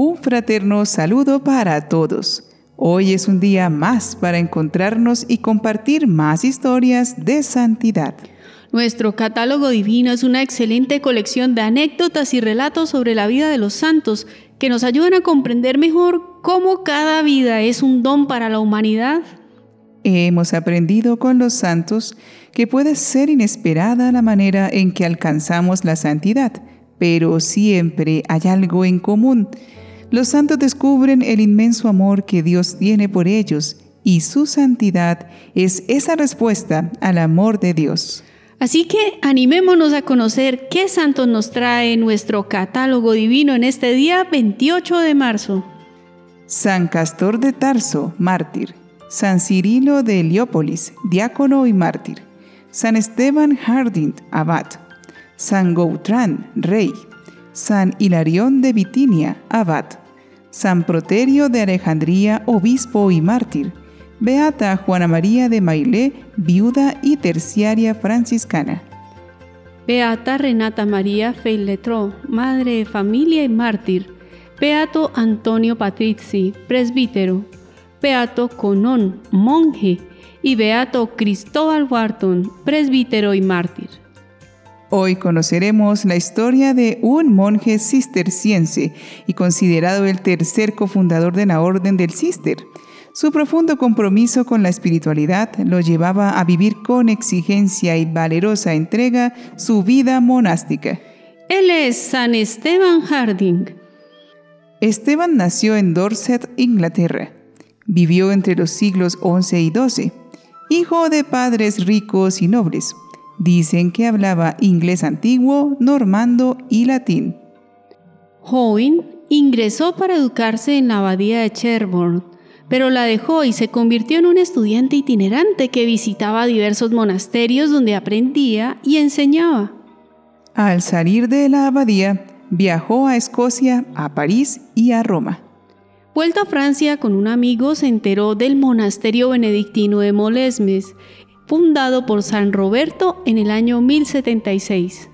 Un fraterno saludo para todos. Hoy es un día más para encontrarnos y compartir más historias de santidad. Nuestro catálogo divino es una excelente colección de anécdotas y relatos sobre la vida de los santos que nos ayudan a comprender mejor cómo cada vida es un don para la humanidad. Hemos aprendido con los santos que puede ser inesperada la manera en que alcanzamos la santidad, pero siempre hay algo en común los santos descubren el inmenso amor que Dios tiene por ellos y su santidad es esa respuesta al amor de Dios. Así que animémonos a conocer qué santos nos trae nuestro catálogo divino en este día 28 de marzo. San Castor de Tarso, mártir. San Cirilo de Heliópolis, diácono y mártir. San Esteban Harding, abad. San Gautran, rey. San Hilarión de Bitinia, abad, San Proterio de Alejandría, obispo y mártir, Beata Juana María de Mailé, viuda y terciaria franciscana. Beata Renata María Feiletro, madre de familia y mártir. Beato Antonio Patrizi, presbítero. Beato Conón, monje. Y Beato Cristóbal Wharton, presbítero y mártir. Hoy conoceremos la historia de un monje cisterciense y considerado el tercer cofundador de la Orden del Cister. Su profundo compromiso con la espiritualidad lo llevaba a vivir con exigencia y valerosa entrega su vida monástica. Él es San Esteban Harding. Esteban nació en Dorset, Inglaterra. Vivió entre los siglos XI y XII. Hijo de padres ricos y nobles Dicen que hablaba inglés antiguo, normando y latín. Joven ingresó para educarse en la abadía de Cherbourne, pero la dejó y se convirtió en un estudiante itinerante que visitaba diversos monasterios donde aprendía y enseñaba. Al salir de la abadía, viajó a Escocia, a París y a Roma. Vuelto a Francia con un amigo, se enteró del monasterio benedictino de Molesmes fundado por San Roberto en el año 1076.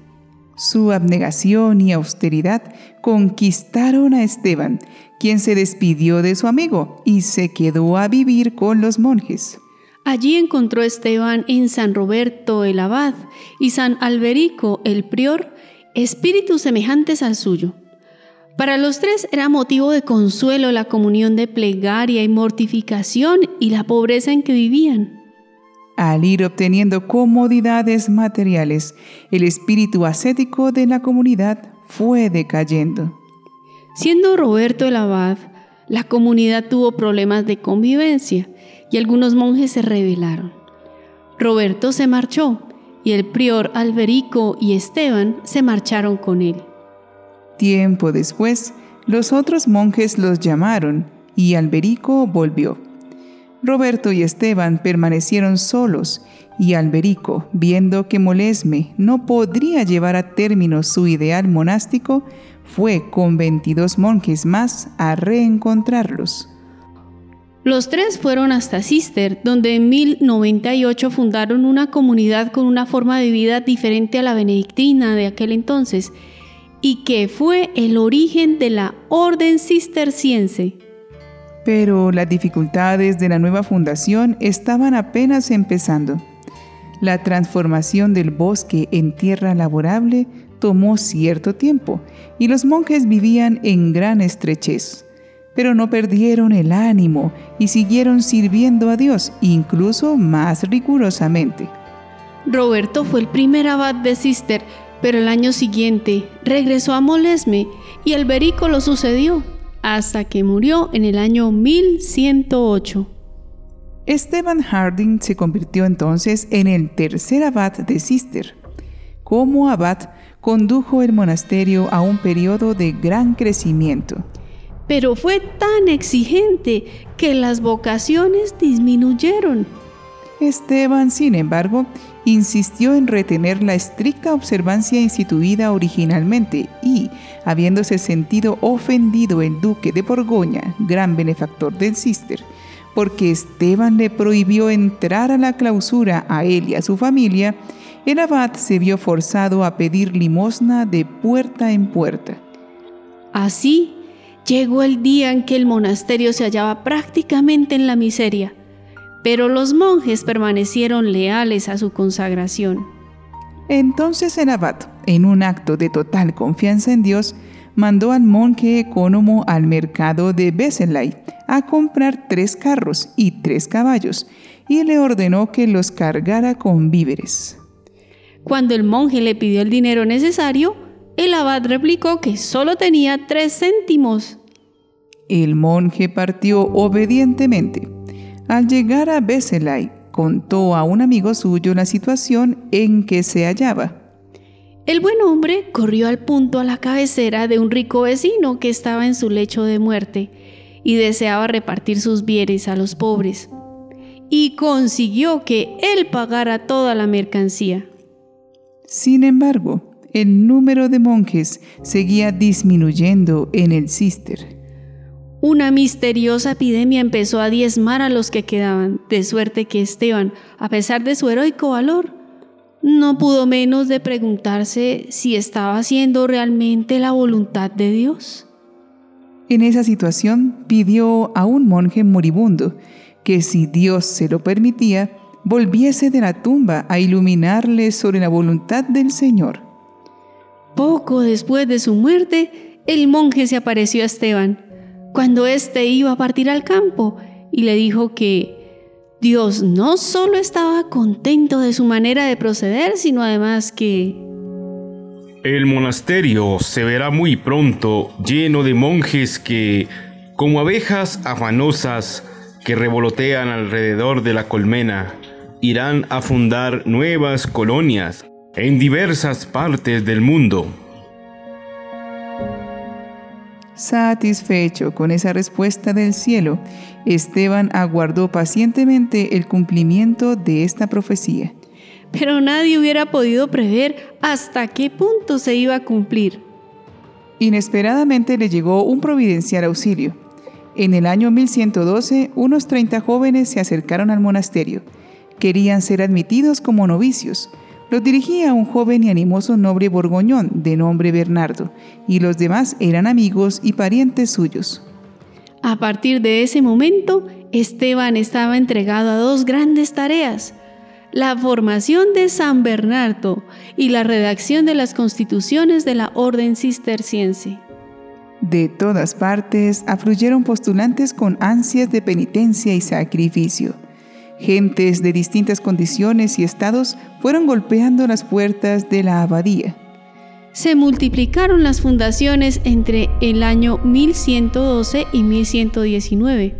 Su abnegación y austeridad conquistaron a Esteban, quien se despidió de su amigo y se quedó a vivir con los monjes. Allí encontró Esteban en San Roberto el abad y San Alberico el prior espíritus semejantes al suyo. Para los tres era motivo de consuelo la comunión de plegaria y mortificación y la pobreza en que vivían. Al ir obteniendo comodidades materiales, el espíritu ascético de la comunidad fue decayendo. Siendo Roberto el abad, la comunidad tuvo problemas de convivencia y algunos monjes se rebelaron. Roberto se marchó y el prior Alberico y Esteban se marcharon con él. Tiempo después, los otros monjes los llamaron y Alberico volvió. Roberto y Esteban permanecieron solos y Alberico, viendo que Molesme no podría llevar a término su ideal monástico, fue con 22 monjes más a reencontrarlos. Los tres fueron hasta Cister, donde en 1098 fundaron una comunidad con una forma de vida diferente a la benedictina de aquel entonces, y que fue el origen de la orden cisterciense. Pero las dificultades de la nueva fundación estaban apenas empezando. La transformación del bosque en tierra laborable tomó cierto tiempo y los monjes vivían en gran estrechez, pero no perdieron el ánimo y siguieron sirviendo a Dios incluso más rigurosamente. Roberto fue el primer abad de Cister, pero el año siguiente regresó a Molesme y Alberico lo sucedió hasta que murió en el año 1108. Esteban Harding se convirtió entonces en el tercer abad de Cister. Como abad, condujo el monasterio a un periodo de gran crecimiento. Pero fue tan exigente que las vocaciones disminuyeron. Esteban, sin embargo, insistió en retener la estricta observancia instituida originalmente y, habiéndose sentido ofendido el duque de Borgoña, gran benefactor del Cister, porque Esteban le prohibió entrar a la clausura a él y a su familia, el abad se vio forzado a pedir limosna de puerta en puerta. Así Llegó el día en que el monasterio se hallaba prácticamente en la miseria, pero los monjes permanecieron leales a su consagración. Entonces el abad, en un acto de total confianza en Dios, mandó al monje ecónomo al mercado de Beselay a comprar tres carros y tres caballos y le ordenó que los cargara con víveres. Cuando el monje le pidió el dinero necesario, el abad replicó que solo tenía tres céntimos. El monje partió obedientemente. Al llegar a Beselay, contó a un amigo suyo la situación en que se hallaba. El buen hombre corrió al punto a la cabecera de un rico vecino que estaba en su lecho de muerte y deseaba repartir sus bienes a los pobres. Y consiguió que él pagara toda la mercancía. Sin embargo, el número de monjes seguía disminuyendo en el cister. Una misteriosa epidemia empezó a diezmar a los que quedaban, de suerte que Esteban, a pesar de su heroico valor, no pudo menos de preguntarse si estaba haciendo realmente la voluntad de Dios. En esa situación pidió a un monje moribundo que si Dios se lo permitía, volviese de la tumba a iluminarle sobre la voluntad del Señor. Poco después de su muerte, el monje se apareció a Esteban, cuando éste iba a partir al campo, y le dijo que Dios no solo estaba contento de su manera de proceder, sino además que... El monasterio se verá muy pronto lleno de monjes que, como abejas afanosas que revolotean alrededor de la colmena, irán a fundar nuevas colonias en diversas partes del mundo. Satisfecho con esa respuesta del cielo, Esteban aguardó pacientemente el cumplimiento de esta profecía. Pero nadie hubiera podido prever hasta qué punto se iba a cumplir. Inesperadamente le llegó un providencial auxilio. En el año 1112, unos 30 jóvenes se acercaron al monasterio. Querían ser admitidos como novicios, los dirigía un joven y animoso noble borgoñón de nombre Bernardo, y los demás eran amigos y parientes suyos. A partir de ese momento, Esteban estaba entregado a dos grandes tareas, la formación de San Bernardo y la redacción de las constituciones de la orden cisterciense. De todas partes afluyeron postulantes con ansias de penitencia y sacrificio. Gentes de distintas condiciones y estados fueron golpeando las puertas de la abadía. Se multiplicaron las fundaciones entre el año 1112 y 1119.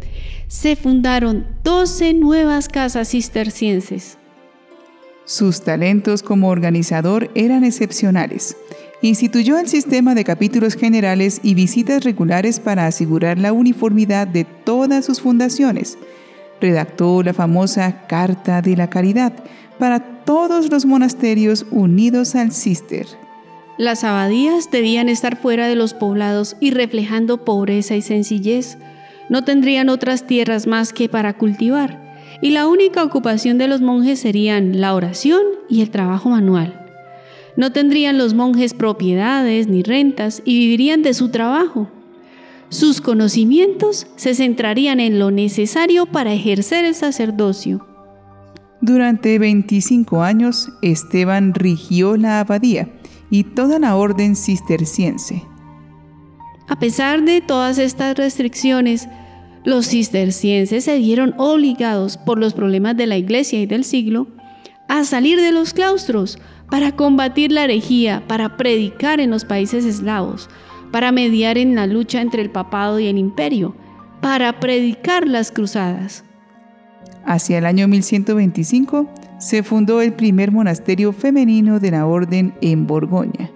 Se fundaron 12 nuevas casas cistercienses. Sus talentos como organizador eran excepcionales. Instituyó el sistema de capítulos generales y visitas regulares para asegurar la uniformidad de todas sus fundaciones redactó la famosa Carta de la Caridad para todos los monasterios unidos al Cister. Las abadías debían estar fuera de los poblados y reflejando pobreza y sencillez. No tendrían otras tierras más que para cultivar, y la única ocupación de los monjes serían la oración y el trabajo manual. No tendrían los monjes propiedades ni rentas y vivirían de su trabajo. Sus conocimientos se centrarían en lo necesario para ejercer el sacerdocio. Durante 25 años, Esteban rigió la abadía y toda la orden cisterciense. A pesar de todas estas restricciones, los cistercienses se vieron obligados por los problemas de la iglesia y del siglo a salir de los claustros para combatir la herejía, para predicar en los países eslavos, para mediar en la lucha entre el papado y el imperio, para predicar las cruzadas. Hacia el año 1125 se fundó el primer monasterio femenino de la orden en Borgoña.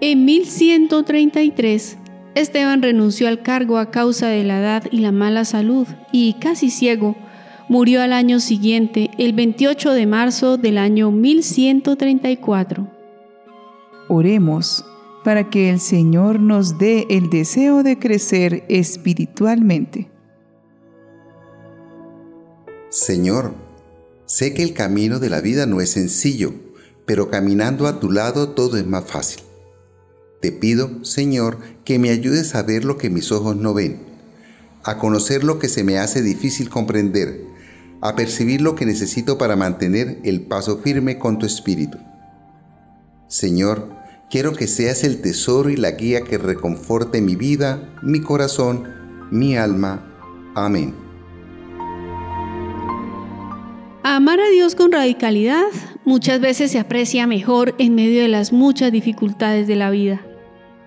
En 1133, Esteban renunció al cargo a causa de la edad y la mala salud y, casi ciego, murió al año siguiente, el 28 de marzo del año 1134. Oremos para que el Señor nos dé el deseo de crecer espiritualmente. Señor, sé que el camino de la vida no es sencillo, pero caminando a tu lado todo es más fácil. Te pido, Señor, que me ayudes a ver lo que mis ojos no ven, a conocer lo que se me hace difícil comprender, a percibir lo que necesito para mantener el paso firme con tu espíritu. Señor, quiero que seas el tesoro y la guía que reconforte mi vida, mi corazón, mi alma. Amén. Amar a Dios con radicalidad muchas veces se aprecia mejor en medio de las muchas dificultades de la vida.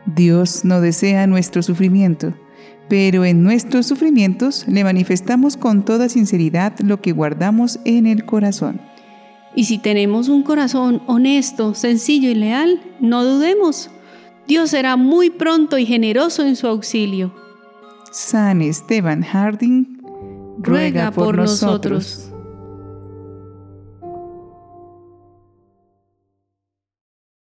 Dios no desea nuestro sufrimiento, pero en nuestros sufrimientos le manifestamos con toda sinceridad lo que guardamos en el corazón. Y si tenemos un corazón honesto, sencillo y leal, no dudemos. Dios será muy pronto y generoso en su auxilio. San Esteban Harding ruega por nosotros.